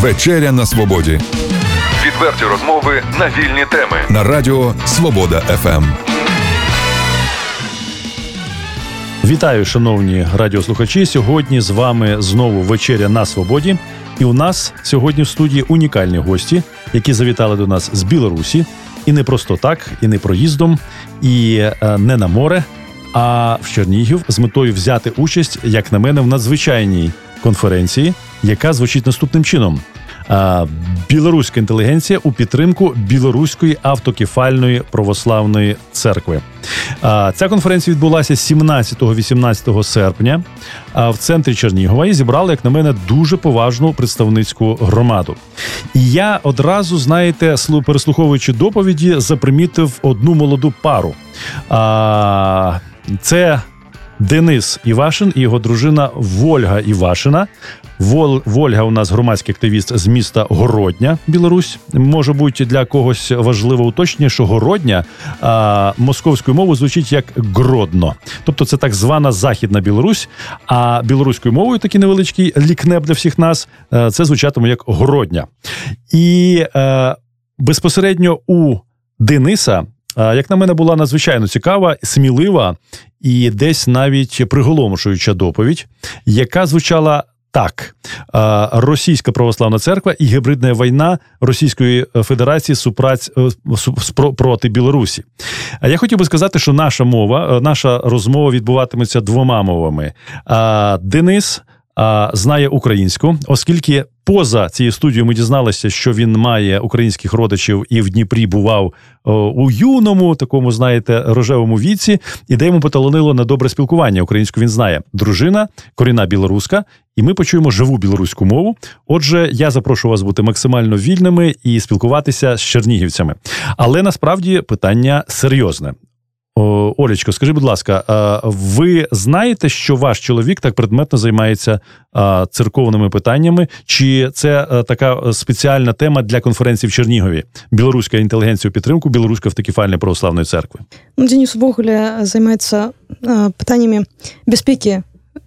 Вечеря на свободі. Відверті розмови на вільні теми. На радіо Свобода ФМ. Вітаю, шановні радіослухачі. Сьогодні з вами знову вечеря на свободі. І у нас сьогодні в студії унікальні гості, які завітали до нас з Білорусі, і не просто так, і не проїздом, і е, не на море, а в Чернігів з метою взяти участь, як на мене, в надзвичайній конференції, яка звучить наступним чином: білоруська інтелігенція у підтримку білоруської автокефальної православної церкви. Ця конференція відбулася 17-18 серпня в центрі Чернігова і зібрали, як на мене, дуже поважну представницьку громаду. І я одразу, знаєте, переслуховуючи доповіді, запримітив одну молоду пару. Це Денис Івашин і його дружина Вольга Івашина. Вол, Вольга у нас громадський активіст з міста Городня, Білорусь. Може бути для когось важливо уточнення, що Городня а, московською мовою звучить як Гродно. Тобто це так звана Західна Білорусь. А білоруською мовою такий невеличкий лікнеп для всіх нас а, це звучатиме як Городня. І а, безпосередньо у Дениса як на мене, була надзвичайно цікава, смілива і десь навіть приголомшуюча доповідь, яка звучала. Так, російська православна церква і гібридна війна Російської Федерації супраць е, проти Білорусі. Я хотів би сказати, що наша мова, е, наша розмова відбуватиметься двома мовами. Денис знає українську, оскільки поза цією студією ми дізналися, що він має українських родичів і в Дніпрі бував у юному, такому, знаєте, рожевому віці, і де йому поталонило на добре спілкування. Українську він знає. Дружина, корінна білоруська, і ми почуємо живу білоруську мову. Отже, я запрошую вас бути максимально вільними і спілкуватися з чернігівцями. Але насправді питання серйозне. Олечко, скажи, будь ласка, ви знаєте, що ваш чоловік так предметно займається церковними питаннями? Чи це е, така спеціальна тема для конференції в Чернігові? Білоруська інтелігенція у підтримку Білоруської автокефальної православної церкви? Ну, Денис увогуле займаецца питаннями безпеки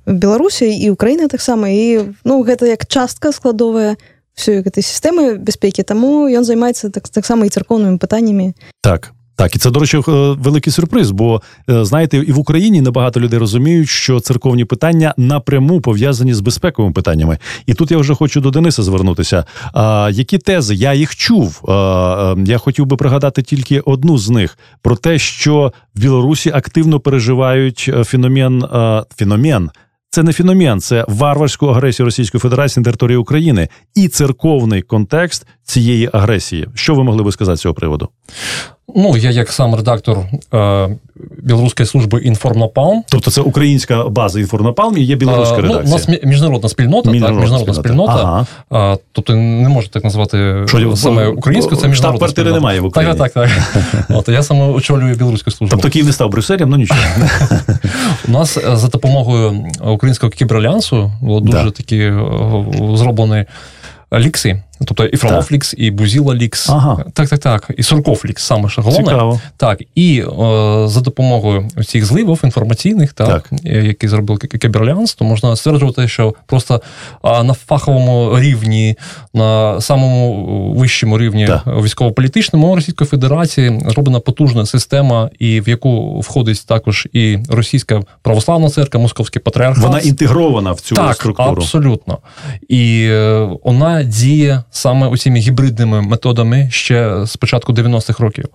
Беларусі і Украіны таксама і ну гэта як частка складовая всей гэтай сістэмы бяспекі таму ён займаецца так таксама і царкоўнымі пытаннямі так так, і це, до речі, е, великий сюрприз. Бо е, знаєте, і в Україні небагато людей розуміють, що церковні питання напряму пов'язані з безпековими питаннями. І тут я вже хочу до Дениса звернутися. А, Які тези я їх чув? А, е, Я хотів би пригадати тільки одну з них про те, що в Білорусі активно переживають феномен феномен це не феномен, це варварську агресію Російської Федерації на території України і церковний контекст цієї агресії. Що ви могли би сказати з цього приводу? Ну, я як сам редактор е, білоруської служби «Інформнапалм». Тобто це українська база «Інформнапалм» і є білоруська редакція? Ну, У нас міжнародна спільнота, міжнародна, так, міжнародна спільнота. спільнота. Ага. Тобто не можу так назвати Що, саме українською, це міжнародна Штаб-квартири немає в Україні. Так, так, так. От, я саме очолюю білоруську службу. Тобто Київ не став Брюсселем, ну нічого. У нас е, за допомогою українського кіберальянсу було дуже да. такі е, зроблені лікси. Тобто і FrolovLeaks, і Бузіла Лікс. Ага. Так, так, так. І SurkovLeaks, саме ж головне. Цікаво. Так. І о, за допомогою цих зливів інформаційних, так, так. які зробив Кіберальянс, то можна стверджувати, що просто на фаховому рівні, на самому вищому рівні так. військово-політичному Російської Федерації зроблена потужна система, і в яку входить також і Російська православна церква, Московський патріархат. Вона інтегрована в цю так, структуру. Абсолютно. І е, вона діє саме оціми гібридними методами ще з початку 90-х років.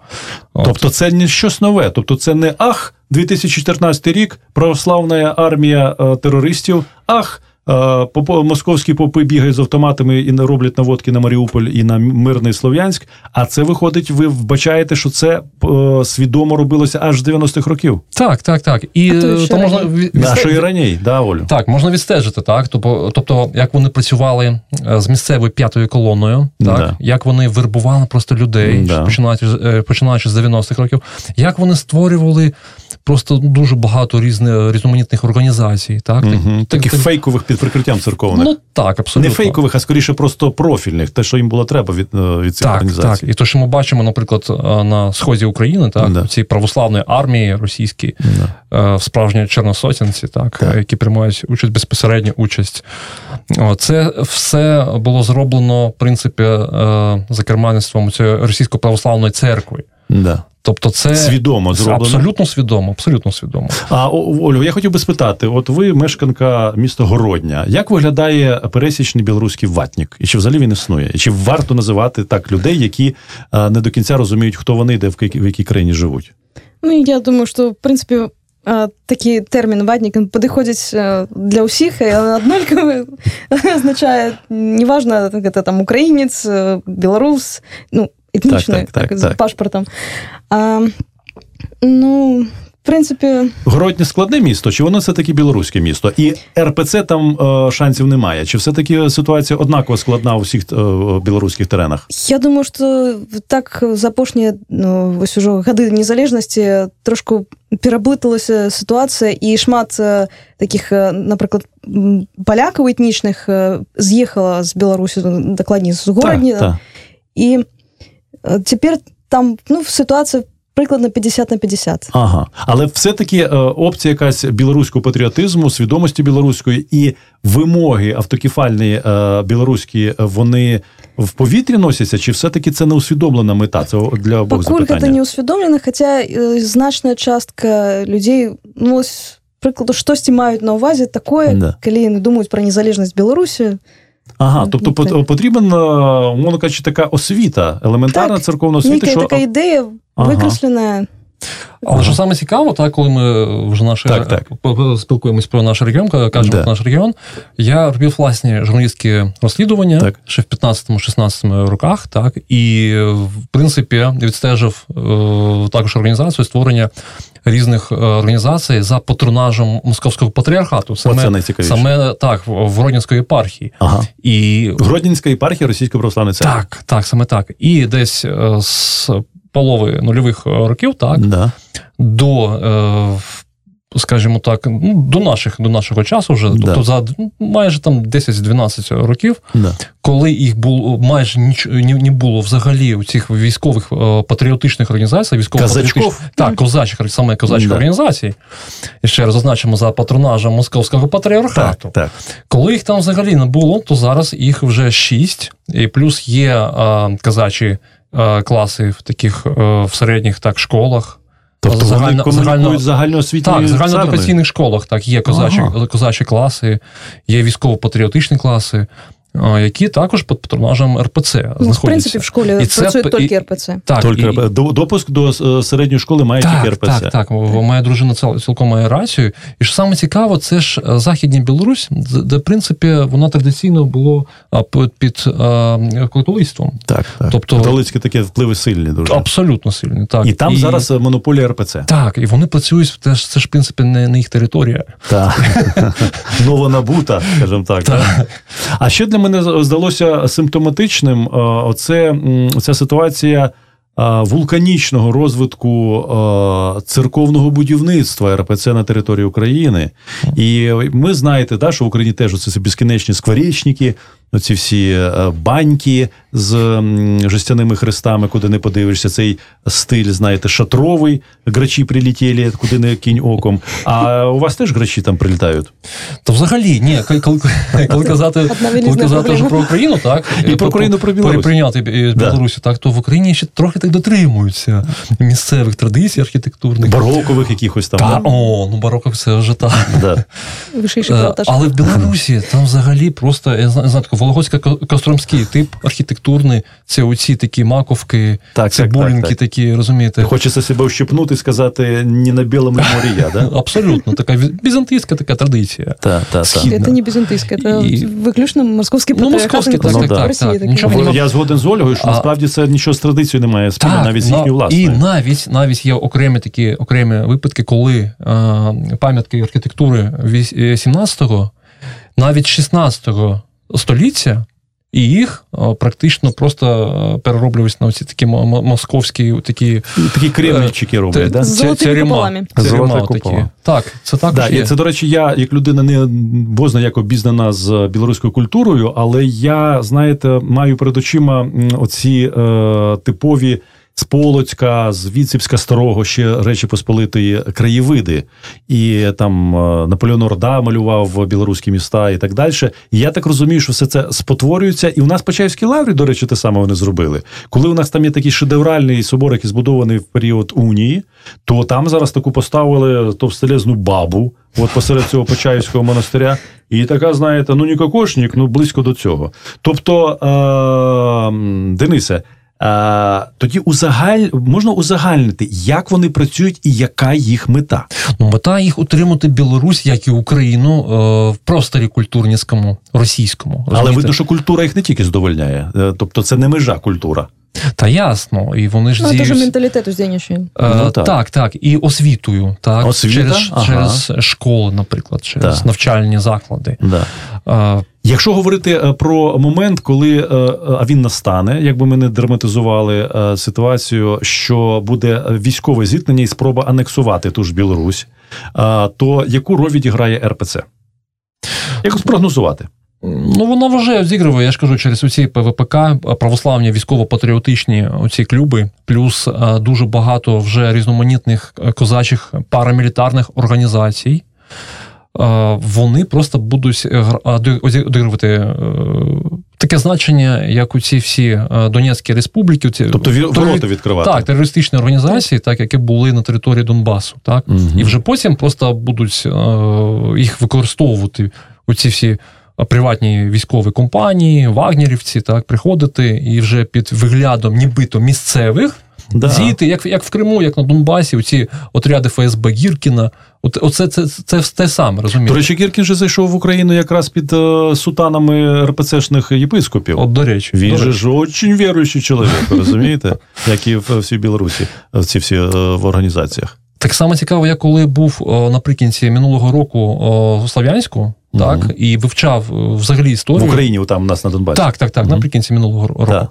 Тобто, це не щось нове. Тобто, це не ах, 2014 рік, православна армія е, терористів, ах. Е, московські попи бігають з автоматами і не роблять наводки на Маріуполь і на мирний Слов'янськ. А це виходить, ви вбачаєте, що це е, свідомо робилося аж з 90-х років. Так, так, так. І то, то можна відстежити. що і раніше, да, Олю? Так, можна відстежити, так. Тобто, тобто, як вони працювали е, з місцевою п'ятою колоною, так, да. як вони вербували просто людей, да. починаючи починаючи з 90-х років, як вони створювали. Просто дуже багато різних різноманітних організацій, так угу. таких так, фейкових під прикриттям церковних. Ну так, абсолютно. Не фейкових, а скоріше просто профільних, те, що їм було треба від е, від цих так, організацій. Так, і то, що ми бачимо, наприклад, е, на сході України, так, да. цій православної армії російській, да. В справжній чорносотінці, так, так, які приймають участь безпосередню участь. Це все було зроблено, в принципі, за керманництвом цієї російської православної церкви. Да. Тобто, це свідомо зроблено? абсолютно свідомо, абсолютно свідомо. А Олю, я хотів би спитати: от ви мешканка міста Городня, як виглядає пересічний білоруський ватнік? І чи взагалі він існує? І чи варто називати так людей, які не до кінця розуміють, хто вони, де в якій країні живуть? Ну я думаю, що в принципі. Такий термін ватнік він для усіх, і однольково означає, неважно, це там українець, білорус, ну, етнічною так, так, так, так, паспортом. А, Ну, в принципі. Городнє складне місто, чи воно все-таки білоруське місто? І РПЦ там е, шансів немає. Чи все-таки ситуація однаково складна у всіх е, білоруських теренах? Я думаю, що так за апошнія ну, ось уже годи незалежності трошку пераблыталася ситуація, і шмат таких, наприклад, полякаў этнічных з'ехала з Білорусі, дакладней з горадні. Так, так. І Тепер там ну, ситуація прикладно 50 на 50. Ага. Але все-таки е, опція якась білоруського патріотизму, свідомості білоруської і вимоги автокефальні е, білоруські, вони в повітрі носяться, чи все-таки це не усвідомлена мета? Це для обох Покуль запитання? це не усвідомлено, хоча е, значна частка людей, ну ось, прикладу, щось мають на увазі таке, да. коли не думають про незалежність Білорусі, Ага, тобто потрібен, умовно кажучи, така освіта, елементарна так, церковна освіта. що... така ідея ага. викреслена. Але що саме цікаво, так, коли ми вже наше, так, так. спілкуємось про наш регіон, кажемо да. про наш регіон, я робив власні журналістські розслідування так. ще в 15-16 роках, так, і, в принципі, відстежив е, також організацію створення різних організацій за патронажем московського патріархату. Саме, саме так, в Гродненської єпархії. Ага. І... Гродненська єпархія Російської православної церкви. Так, так, саме так. І десь з полови нульових років, так, да. до скажімо так, ну, до наших, до нашого часу вже, да. тобто за майже там 10-12 років, да. коли їх було майже ніч, не було взагалі у цих військових патріотичних організацій, військово-патріотичних так, козачих, саме козачих да. організацій, і ще раз зазначимо за патронажем московського патріархату. Так, так. Коли їх там взагалі не було, то зараз їх вже шість, і плюс є а, казачі класи в таких в середніх так школах. Тобто загально, вони загально, загальноосвітні Так, загальноедукаційних школах так, є козачі, ага. козачі класи, є військово-патріотичні класи, які також під патронажем РПЦ ну, В принципі, в школі і працює це, тільки РПЦ. Так, тільки і, Допуск до середньої школи має так, тільки РПЦ. Так, так. Моя дружина цілком має рацію. І що саме цікаво, це ж Західня Білорусь, де, в принципі, вона традиційно було під, під католицтвом. Так, так. Тобто, Католицькі такі впливи сильні дуже. Абсолютно сильні. так. І там і, зараз монополія РПЦ. Так, і вони працюють, теж, це ж, в принципі, не, не їх територія. Так. Новонабута, скажімо так. так. А ще для мене здалося симптоматичним оце, ця ситуація вулканічного розвитку церковного будівництва РПЦ на території України. І ми знаєте, да, що в Україні теж оце безкінечні скворечники, оці всі баньки з жестяними хрестами, куди не подивишся, цей стиль, знаєте, шатровий, грачі прилетіли, куди не кінь оком. А у вас теж грачі там прилітають? То взагалі, ні, коли, коли казати коли казати вже про Україну, так? І про Україну про Білорусь. Прийняти Білорусі, так, то в Україні ще трохи так дотримуються місцевих традицій архітектурних. Барокових якихось там. Та. О, ну бароков це вже так. Да. Але в Білорусі там взагалі просто, я знаю, такий вологодсько-костромський тип архітектурний, це оці такі маковки, так, цибулінки так, так, такі, розумієте. Хочеться себе ущипнути і сказати, не на білому морі я, да? Абсолютно, така візантийська така традиція. Так, так, так. Це не візантийська, це і... виключно московський ну, московський, так, так, так, так. Нічого я згоден з Ольгою, що а... насправді це нічого з традицією немає спільно, навіть з їхньою власною. І навіть, навіть є окремі такі окремі випадки, коли а, пам'ятки архітектури 17-го, навіть 16-го століття І їх практично просто перероблюють на ці такі московські такі такі кремльчики роблять, да? З золотими куполами. такі. Так, це також да, є. І це, до речі, я, як людина не бозна як обізнана з білоруською культурою, але я, знаєте, маю перед очима оці е, типові з Полоцька, з Віцебська старого ще Речі Посполитої краєвиди. І там е, Наполеон Орда малював білоруські міста і так далі. І я так розумію, що все це спотворюється. І у нас Почаївські лаврі, до речі, те саме вони зробили. Коли у нас там є такий шедевральний собор, який збудований в період Унії, то там зараз таку поставили товстелезну бабу. От посеред цього Почаївського монастиря, і така, знаєте, ну нікокошнік, ну близько до цього. Тобто, е- Денисе, Тоді узагаль можна узагальнити, як вони працюють і яка їх мета. Ну, мета їх утримати Білорусь, як і Україну е, в просторі культурницькому російському. Розумієте? Але видно, що культура їх не тільки задовольняє, е, тобто це не межа культура. Та ясно, і вони ж ну, зіють... менталітету здійснює. Е, ну, так. так, так, і освітою, так Освіта? через ага. через школи, наприклад, через так. навчальні заклади. Да. Е, Якщо говорити е, про момент, коли а він настане, якби ми не драматизували ситуацію, що буде військове зіткнення і спроба анексувати ту ж Білорусь, то яку роль відіграє РПЦ? Якось прогнозувати? Ну, воно вже зігрує, я ж кажу, через оці ПВПК, православні військово-патріотичні оці клюби, плюс дуже багато вже різноманітних козачих парамілітарних організацій. Вони просто будуть одігрувати е, таке значення, як у ці всі Донецькі республіки, ці тобто ворота відкривати так, терористичні організації, так які були на території Донбасу, так угу. і вже потім просто будуть їх використовувати у ці всі приватні військові компанії, вагнерівці, так приходити і вже під виглядом, нібито місцевих. Да. Діти, як як в Криму, як на Донбасі, оці отряди ФСБ Гіркіна. От, Оце це, це, це те саме, розумієте? До речі, Гіркін же зайшов в Україну якраз під uh, сутанами РПЦшних єпископів. От, до речі. Він до же речі. ж очень віруючий чоловік, розумієте? Як і в всій Білорусі, в ці всі uh, в організаціях. Так само цікаво, я коли був о, наприкінці минулого року у Слов'янську, так, mm-hmm. і вивчав взагалі історію. В Україні там у нас на Донбасі. Так, так, так, mm-hmm. наприкінці минулого року. Да.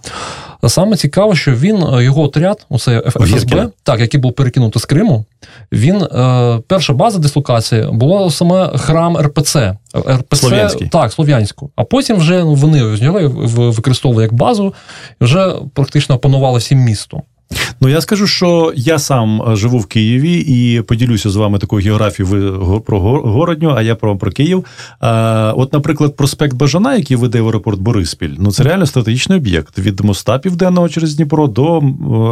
А саме цікаво, що він, його отряд, оце ФСБ, так, який був перекинутий з Криму, він, е, перша база дислокації була саме храм РПЦ. РПЦ Слов'янський. Так, Слов'янську. А потім вже вони взяли, використовували як базу, і вже практично опанували всім містом. Ну я скажу, що я сам е, живу в Києві і поділюся з вами такою географією ви про городню, а я про, про Київ. А, От, наприклад, проспект Бажана, який веде в аеропорт Бориспіль, ну це реально стратегічний об'єкт від моста південного через Дніпро до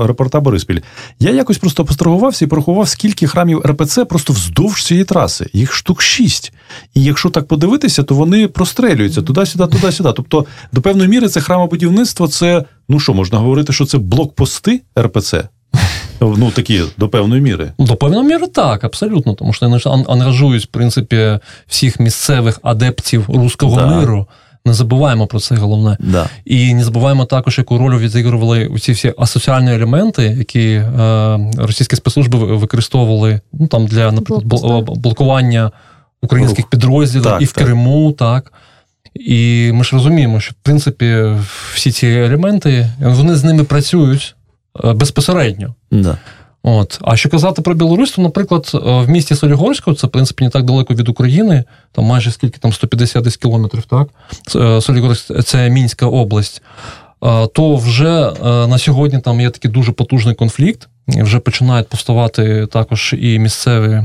аеропорта Бориспіль. Я якось просто пострагувався і порахував, скільки храмів РПЦ просто вздовж цієї траси. Їх штук шість. І якщо так подивитися, то вони прострелюються туди-сюди, туди-сюди. Тобто, до певної міри, це храмобудівництво, це ну що можна говорити, що це блокпости РПЦ? Ну, такі до певної міри. До певної міри так, абсолютно. Тому що вони ангажують, в принципі, всіх місцевих адептів руського да. миру. Не забуваємо про це головне. Да. І не забуваємо також, яку роль відігрували ці всі асоціальні елементи, які е, російські спецслужби використовували ну, там для наприклад, блокування українських підрозділів так, і в так. Криму, так. І ми ж розуміємо, що в принципі всі ці елементи вони з ними працюють е, безпосередньо. Да. От. А що казати про Білорусь, то, наприклад, е, в місті Солігорську, це в принципі не так далеко від України, там майже скільки там 150 десь кілометрів, так? Е, Солігорськ це Мінська область. То вже на сьогодні там є такий дуже потужний конфлікт. Вже починають повставати також і місцеві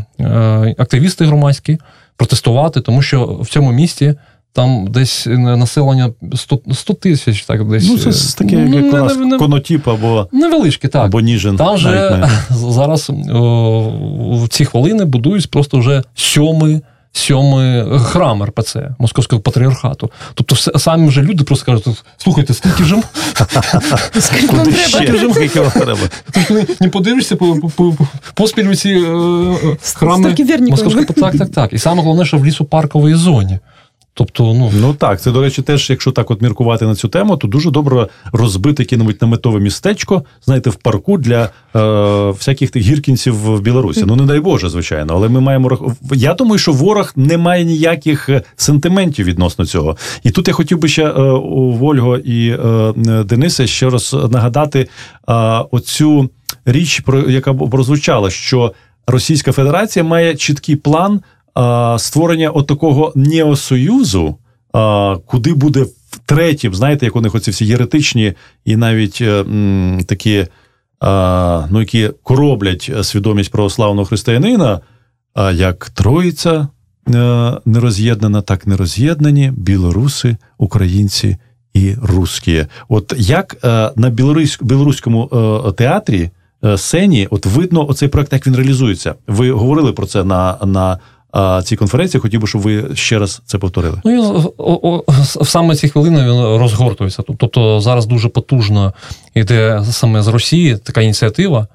активісти громадські протестувати, тому що в цьому місті там десь населення 100 100 тисяч, так десь. Ну, це таке, ну, як у нас не, конотіп або невеличке, так. Або Ніжин. Там вже зараз о, в ці хвилини будують просто вже сьомий. Сьомий храм РПЦ Московського патріархату. Тобто, все, самі вже люди просто кажуть: слухайте, скільки ж треба? Скільки вам треба? Не подивишся поспіль ці е, храми Московського Так, так, так. І саме головне, що в лісопарковій зоні. Тобто, ну Ну так, це, до речі, теж, якщо так от міркувати на цю тему, то дуже добре розбити яке-небудь наметове містечко, знаєте, в парку для е, всяких тих гіркінців в Білорусі. Ну, не дай Боже, звичайно, але ми маємо Я думаю, що ворог не має ніяких е, сентиментів відносно цього. І тут я хотів би ще е, Вольго і е, Дениса ще раз нагадати е, оцю річ, про яка прозвучала, що Російська Федерація має чіткий план створення отакого неосоюзу, а, куди буде втретє, знаєте, як у них оці всі єретичні і навіть е, м, такі, ну, які короблять свідомість православного християнина, як Троїця е, нероз'єднана, так нероз'єднані білоруси, українці і русські. От як е, на білоруському театрі сцені, от видно оцей проект, як він реалізується. Ви говорили про це на, на цій конференції. Хотів би, щоб ви ще раз це повторили. Ну, і о- саме ці хвилини він розгортується. Тобто зараз дуже потужно йде саме з Росії така ініціатива.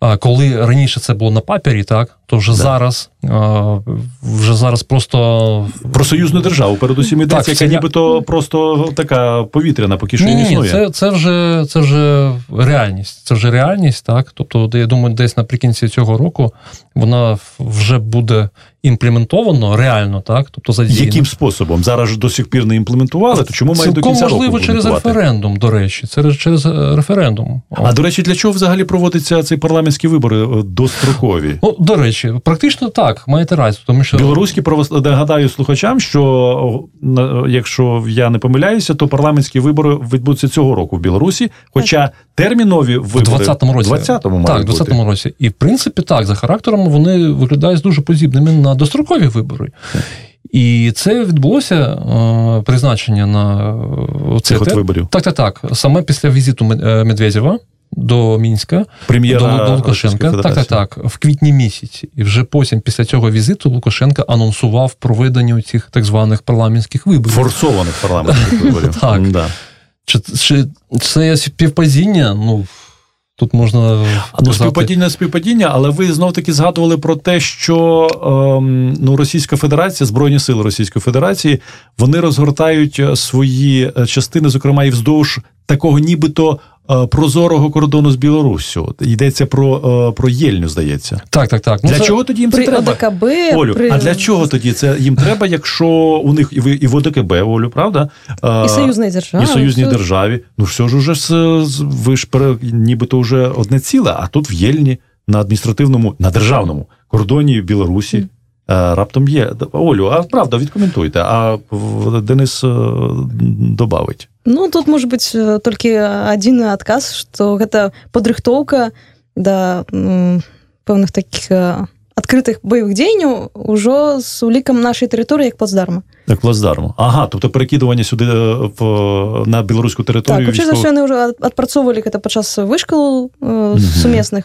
А Коли раніше це було на папері, так то вже Да. зараз а, вже зараз просто Про союзну державу, передусім йдеться, Так, яка це нібито просто така повітряна, поки що ні, не ні, існує. це, це вже це вже реальність. Це вже реальність, так. Тобто, я думаю, десь наприкінці цього року вона вже буде імплементовано реально, так. Тобто задіяно. Яким способом? Зараз ж до сих пір не імплементували, то чому мають до кінця можливо року через референдум, до речі, через, через е, референдум. А до речі, для чого взагалі проводяться ці парламентські вибори е, дострокові? Ну, до речі, практично так, маєте рацію, тому що Білоруські правос... нагадаю слухачам, що якщо я не помиляюся, то парламентські вибори відбудуться цього року в Білорусі. Хоча термінові в 20-му році. 20-му так, в 20-му році. І в принципі, так, за характером вони виглядають дуже подібними на дострокові вибори. І це відбулося е, призначення на е, Цих от виборів. Так, так, так. Саме після візиту е, Медведєва до Мінська Прем'єра до, до Лукашенка. Так, так, так. В квітні місяці. І вже потім, після цього візиту, Лукашенко анонсував проведення цих так званих парламентських виборів. Форсованих парламентських виборів. Так. Да. Чи, чи це співпадіння? Ну тут можна Ну, співпадіння співпадіння, але ви знов таки згадували про те, що ем, ну, Російська Федерація, Збройні сили Російської Федерації, вони розгортають е, свої е, частини, зокрема, і вздовж такого нібито прозорого кордону з Білоруссю. Йдеться про, е, про Єльню, здається. Так, так, так. Ну, для це- чого тоді їм це При треба? ОДКБ, Олю, при... а для чого тоді це їм треба, якщо у них і ви і в ОДКБ, Олю, правда? Е, І союзної держави. і союзній все. державі. Ну все ж уже з- з- ви ж пере- нібито вже одне ціле, а тут в Єльні на адміністративному, на державному кордоні Білорусі. е, Раптом є. Олю, а правда, відкоментуйте, а в- Денис е, добавить. Ну, тут может быть э, только один отказ, что гэта падрыхтоўка да пэўных таких э, адкрытых баявых дзеянняў ужо з улікам нашай тэрыторыі як плацдарма. Так, плацдарму. Ага, тобто перекидування сюди е, в, на Так, хутчэй за військових- ўсё яны ўжо ад- адпрацоўвалі гэта падчас вышкалу э, Мгм. сумесных.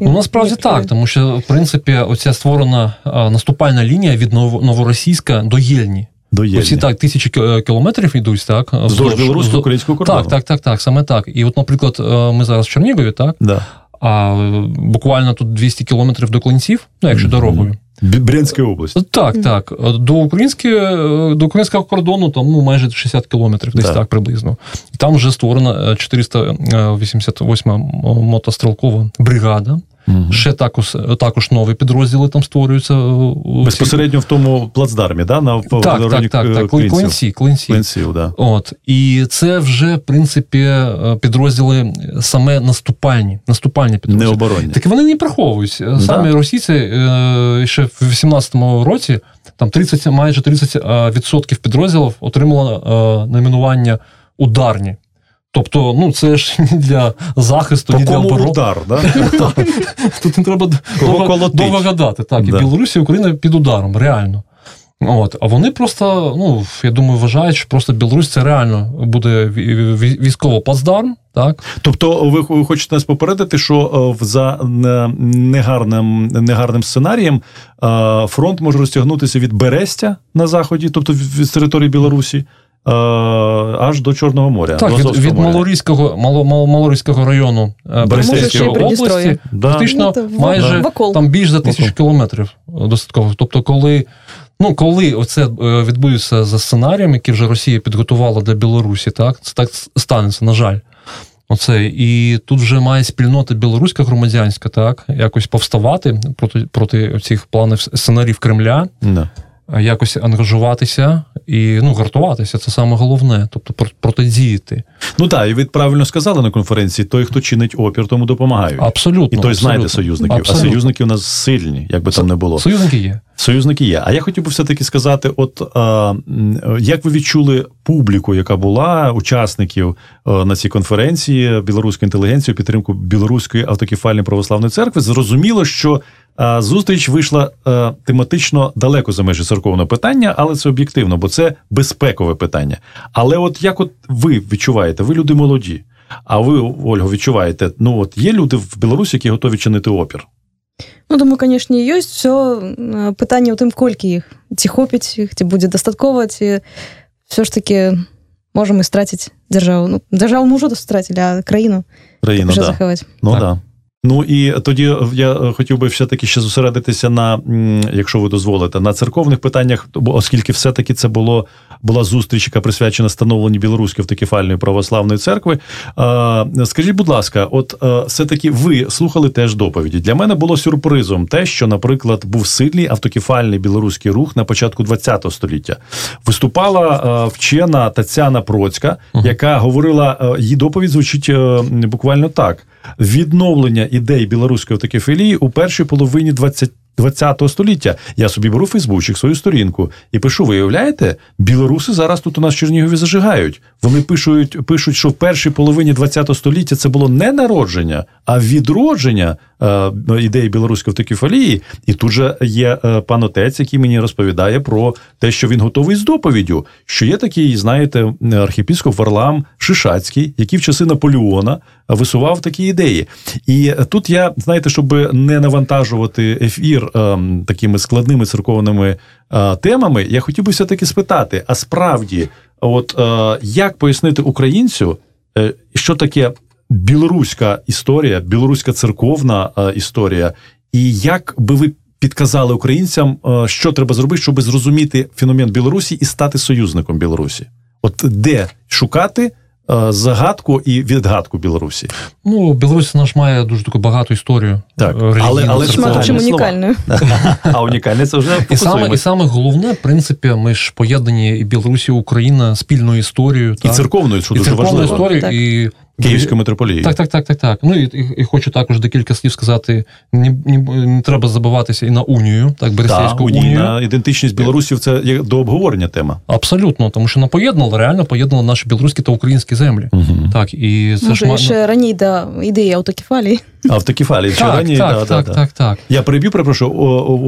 Ну, насправді так, тому що, в принципі, оця створена наступальна лінія від Нов- Новоросійська до Єльні. До Єльні. Оці так тисячі кілометрів йдуть, так? Вздовж вздовж- білорусько-українського кордону. Так, так, так, так, саме так. І от, наприклад, е, ми зараз в Чернігові, так? Да. А е, буквально тут 200 кілометрів до Клинців, ну, якщо дорогою. Брянська область. Так, так. До українського, до українського кордону там ну, майже 60 кілометрів, десь Да. так приблизно. І там вже створена е, 488 мотострілкова бригада. Мгм. Ще також, також нові підрозділи там створюються. е, Безпосередньо в тому плацдармі, да? на Так, так, так, так. Клинців. Клинці, клинці. Клинців, да. От і це вже в принципі е, підрозділи саме наступальні, наступальні Не підрозділи. оборонні. Так вони не приховують. Самі російці е, ще в 18-му році там 30, майже 30% е, відсотків підрозділів отримало е, найменування ударні. Тобто, ну це ж не для захисту, По ні для оборони. удар, да? Тут не треба довго, довго гадати. Так, Да. і Білорусі, і Україна під ударом, реально. От, а вони просто, ну я думаю, вважають, що просто Білорусь це реально буде ві- ві- військово плацдарм, так Тобто, ви хочете нас попередити, що е, за негарним, негарним сценарієм е, фронт може розтягнутися від Берестя на заході, тобто від від території Білорусі, е, аж до Чорного моря. Так, до від, від. Малорійського, мало, мало, Малорійського району е, Берестейської області Да. фактично Ну, в- майже в там більш за тисячу кілометрів достатково. Тобто, коли Ну, коли оце е, відбудеться за сценарієм, який вже Росія підготувала для Білорусі, так це так станеться, на жаль. Оце і тут вже має спільнота білоруська громадянська, так якось повставати проти проти цих планів сценаріїв Кремля. Да. Якось ангажуватися і ну гартуватися це саме головне, тобто протидіяти. Ну так, і ви правильно сказали на конференції: той, хто чинить опір, тому допомагають. Абсолютно. І той абсолютно. знайде союзників. Абсолютно. А союзники у нас сильні, як би там не було. Союзники є. Союзники є. А я хотів би все-таки сказати: от а, як ви відчули публіку, яка була учасників а, на цій конференції білоруської інтелігенції, підтримку білоруської автокефальної православної церкви, зрозуміло, що зустріч вийшла а, тематично далеко за межі церковного питання, але це об'єктивно, бо це безпекове питання. Але от як от ви відчуваєте, ви люди молоді. А ви, Ольга, відчуваєте, ну от є люди в Білорусі, які готові чинити опір. Ну, думаю, конечно, ёсць все пытанне ў тым колькі іх ці хопіць іх ці будзе дастаткова ці все ж таки можам і страціць дзяржаву ну дзяржаву мы ўжо страцілі а краіну краіну да. захаваць ну так. да Ну і тоді я хотів би все-таки ще зосередитися на, якщо ви дозволите, на церковних питаннях, оскільки все-таки це було була зустріч, яка присвячена становленню білоруської автокефальної православної церкви. Скажіть, будь ласка, от все-таки ви слухали теж доповіді. Для мене було сюрпризом те, що, наприклад, був сильний автокефальний білоруський рух на початку ХХ століття. Виступала вчена Тетяна Процька, яка говорила, її доповідь звучить буквально так відновлення ідей білоруської автокефілії у першій половині 20 20 століття. Я собі беру Фейсбучик, свою сторінку і пишу: виявляєте, білоруси зараз тут у нас в Чернігові зажигають. Вони пишуть, пишуть, що в першій половині 20 століття це було не народження, а відродження е, ідеї білоруської автокефалії. І тут же є е, пан отець, який мені розповідає про те, що він готовий з доповіддю. Що є такий, знаєте, архіпіскоп Варлам Шишацький, який в часи Наполеона висував такі ідеї. І тут я, знаєте, щоб не навантажувати ефір е, такими складними церковними е, темами, я хотів би все-таки спитати: а справді, от е, як пояснити українцю, е, що таке білоруська історія, білоруська церковна е, історія, і як би ви підказали українцям, е, що треба зробити, щоб зрозуміти феномен Білорусі і стати союзником Білорусі? От де шукати? Загадку і відгадку Білорусі. Ну, Білорусь наш має дуже таку багату історію. Так, але але чим унікальною. А унікальне це вже і саме, і саме головне, в принципі, ми ж поєднані і Білорусі, і Україна спільною історією. І так. церковною, що і дуже церковною важливо. історією, так. і Київською митрополією. Так, так, так, так, так. Ну і, і, і хочу також декілька слів сказати. Не, не, не треба забуватися і на унію, так, Берестейську унію. унію. ідентичність білорусів це є до обговорення тема. Абсолютно, тому що нам поєднало, реально поєднало наші білоруські та українські землі. Угу. Так, і це Може, ж ще раніше до ідеї автокефалії. Автокефалії, ще так, раніше. Так, да, так, да, так, так. Я переб'ю, перепрошую,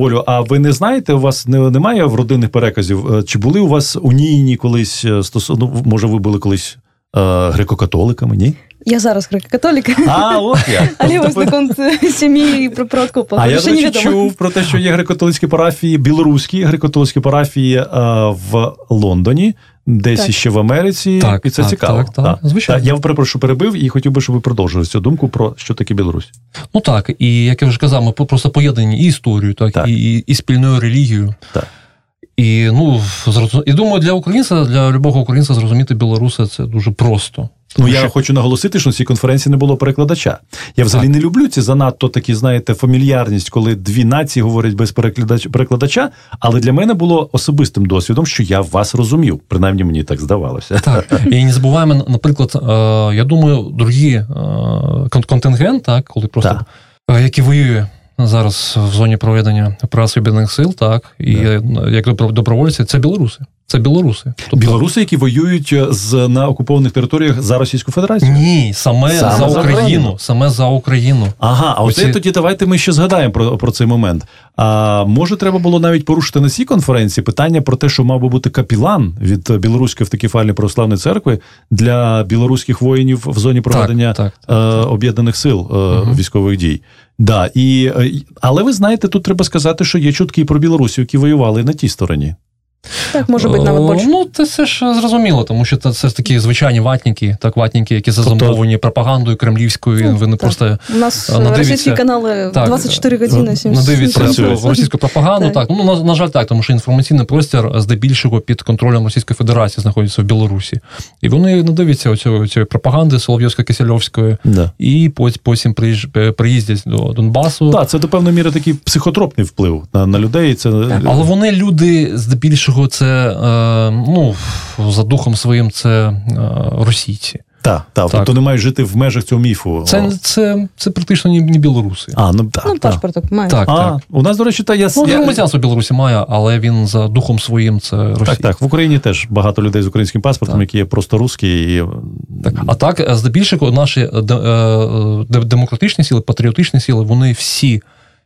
Олю, а ви не знаєте, у вас не, немає в родинних переказів? Чи були у вас унійні колись стосовно, ну, може, ви були колись е, греко-католиками, ні? Я зараз греко-католик. А, от я. Але ось на конт сім'ї про продку А я, до речі, чув про те, що є греко-католицькі парафії, білоруські греко-католицькі парафії е, в Лондоні, десь Так. ще в Америці. Так, і це так, цікаво. так, так. Звичайно. Я перепрошую, перебив і хотів би, щоб ви продовжили цю думку про що таке Білорусь. Ну так, і як я вже казав, ми просто поєднані і історією, так, Так. І, і, і спільною релігією. Так. І ну і думаю, для українця, для любого українця зрозуміти білоруса це дуже просто. Ну, я хочу наголосити, що на цій конференції не було перекладача. Я взагалі не люблю ці занадто такі, знаєте, фамільярність, коли дві нації говорять без перекладач- перекладача. Але для мене було особистим досвідом, що я вас розумів. Принаймні мені так здавалося. Так, і не забуваємо, наприклад, е, я думаю, другі е, контингент, так, коли просто Так. е, який воює зараз в зоні проведення праці об'єднаних сил, так, і е, як добро- добровольці, це білоруси. Це білоруси. Тобто, Білоруси, які воюють з на окупованих територіях за Російську Федерацію. Ні, саме, Саме за за Україну. Україну. Саме за Україну. Ага, а Оці- оце тоді давайте ми ще згадаємо про, про цей момент. А може, треба було навіть порушити на цій конференції питання про те, що мав би бути капілан від білоруської автокефальної православної церкви для білоруських воїнів в зоні проведення так, е, об'єднаних сил е, Мгм. військових дій. Да, і, е, але ви знаєте, тут треба сказати, що є чутки і про білорусів, які воювали на тій стороні. Так, може бути навіть більше. Ну, це, це ж зрозуміло, тому що це, це ж такі звичайні ватніки, так, ватніки, які зазомбовані пропагандою кремлівською, Ну, вони так. просто У нас надивиться- російські канали Так, 24 години, 7 надивиться Працює. про російську пропаганду. Так. Так, ну на, на жаль, так, тому що інформаційний простір здебільшого під контролем Російської Федерації знаходиться в Білорусі. І вони надивляться оцю, цієї пропаганди Солов'йсько-Кисельовської, Да. і потім приїж- приїздять до Донбасу. Так, це до певної міри такий психотропний вплив на, на людей. Це Але вони люди здебільшого це е, ну, за духом своїм це е, російці. та, та, Так. тобто не мають жити в межах цього міфу. Це, це, це практично не, не білоруси. А, ну так. Ну, так. має. Так, А, так. у нас, до речі, та я, Ну, громадянство Білорусі має, але він за духом своїм це Росія. так, так. В Україні теж багато людей з українським паспортом, Так. які є просто русські. І... Так. А так, е, здебільшого, наші е, де- е, де- демократичні сили, патріотичні сили, вони всі.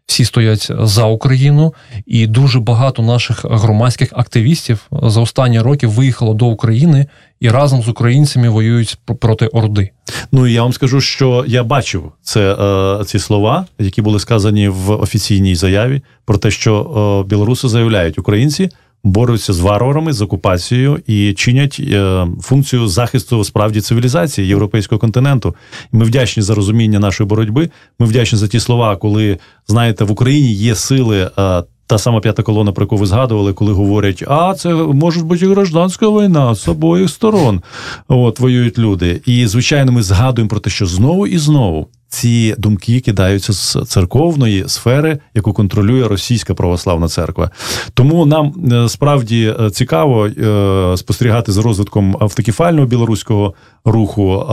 Всі стоять за Україну, і дуже багато наших громадських активістів за останні роки виїхало до України і разом з українцями воюють пр- проти Орди. Ну я вам скажу, що я бачив це, е, ці слова, які були сказані в офіційній заяві, про те, що е, білоруси заявляють, українці борються з варварами, з окупацією і чинять е, функцію захисту справді цивілізації європейського континенту. Ми вдячні за розуміння нашої боротьби. Ми вдячні за ті слова, коли знаєте, в Україні є сили. е, та сама п'ята колона, про яку ви згадували, коли говорять, а це може бути гражданська війна з обох сторон. От воюють люди. І звичайно, ми згадуємо про те, що знову і знову ці думки кидаються з церковної сфери, яку контролює російська православна церква. Тому нам е, справді е, цікаво е, спостерігати за розвитком автокефального білоруського руху.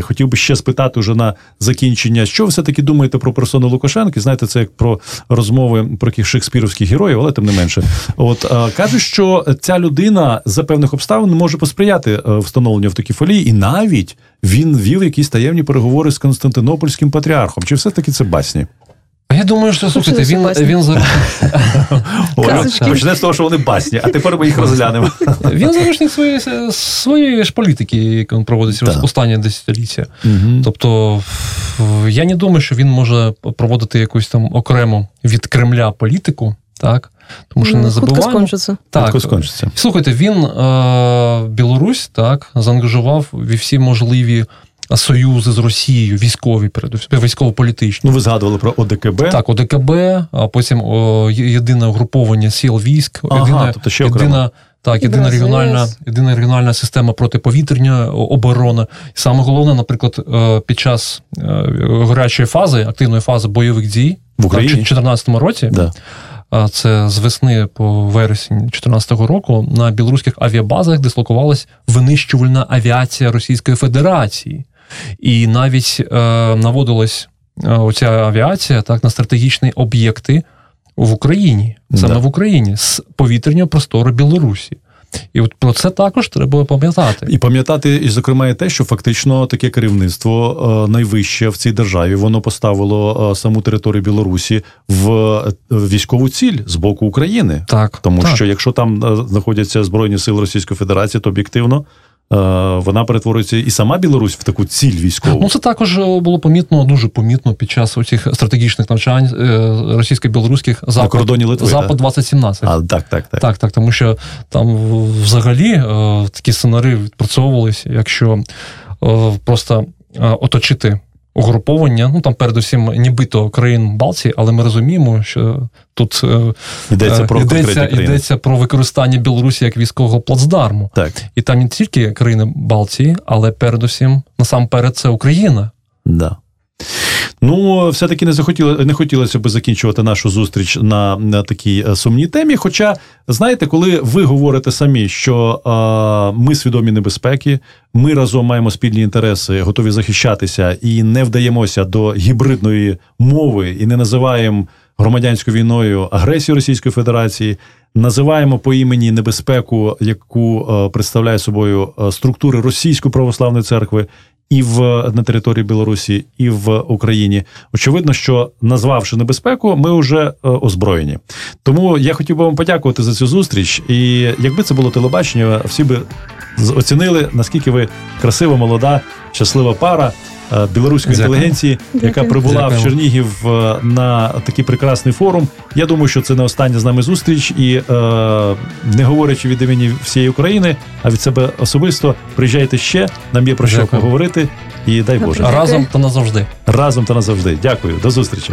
Хотів би ще спитати вже на закінчення, що ви все таки думаєте про персону Лукашенки? Знаєте, це як про розмови про яких шекспірівських героїв, але тим не менше. От кажуть, що ця людина за певних обставин може посприяти встановленню автокефалії, і навіть він вів якісь таємні переговори з Константинопольським патріархом. Чи все таки це басні? А я думаю, що слухайте, він, він почне з того, що вони басні, а тепер ми їх розглянемо. він заручник своєї, своєї ж політики, яку він проводить Так. останнє десятиліття. Тобто, я не думаю, що він може проводити якусь там окрему від Кремля політику, так? Тому що Ну, не Хутко забуваємо. скончиться. Так, Хутко скончиться. Слухайте, він е, Білорусь так заангажував ві всі можливі союзи з Росією, військові, передусім, військово-політичні. Ну, ви згадували про ОДКБ. Так, ОДКБ, а потім о, єдине угруповання сіл військ, Ага, єдина, тобто ще єдина, так, єдина регіональна, єдина регіональна система протиповітряної оборони. І саме головне, наприклад, е, під час е, гарячої фази, активної фази бойових дій В Україні? в 2014 році, Да. Це з весни по вересень 2014 року, на білоруських авіабазах дислокувалась винищувальна авіація Російської Федерації. І навіть е, наводилась е, оця авіація так, на стратегічні об'єкти в Україні, саме Да. в Україні, з повітряного простору Білорусі. І от про це також треба пам'ятати. І пам'ятати, і зокрема, і те, що фактично таке керівництво е, найвище в цій державі воно поставило е, саму територію Білорусі в е, військову ціль з боку України. Так, Тому так. що якщо там знаходяться збройні сили Російської Федерації, то об'єктивно вона перетворюється і сама Білорусь в таку ціль військову. Ну, це також е, було помітно, дуже помітно під час цих стратегічних навчань е, російсько-білоруських На запад, кордоні Литви. запад так? 2017. А, так, так, так. Так, так, тому що там взагалі е, такі сценарії відпрацьовувалися, якщо е, просто е, оточити угруповання, ну там передусім нібито країн Балтії, але ми розуміємо, що тут е, Йдеться е, про йдеться, йдеться про використання Білорусі як військового плацдарму. Так, І там не тільки країни Балтії, але передусім насамперед це Україна. да. Ну, все-таки не захотіло, не хотілося б закінчувати нашу зустріч на, на такій е, сумній темі. Хоча, знаєте, коли ви говорите самі, що е, ми свідомі небезпеки, ми разом маємо спільні інтереси, готові захищатися і не вдаємося до гібридної мови і не називаємо громадянською війною агресію Російської Федерації, називаємо по імені небезпеку, яку е, представляє собою е, структури Російської православної церкви. І в на території Білорусі, і в Україні очевидно, що назвавши небезпеку, ми вже е, озброєні. Тому я хотів би вам подякувати за цю зустріч. І якби це було телебачення, всі би оцінили, наскільки ви красива, молода, щаслива пара. е, Білоруської Дякую. інтелігенції, яка Дякую. прибула в Чернігів е, на такий прекрасний форум. Я думаю, що це не остання з нами зустріч, і е, не говорячи від імені всієї України, а від себе особисто, приїжджайте ще. Нам є про що Дякую. поговорити. І дай Боже, Разом та назавжди. разом та назавжди. Дякую, до зустрічі.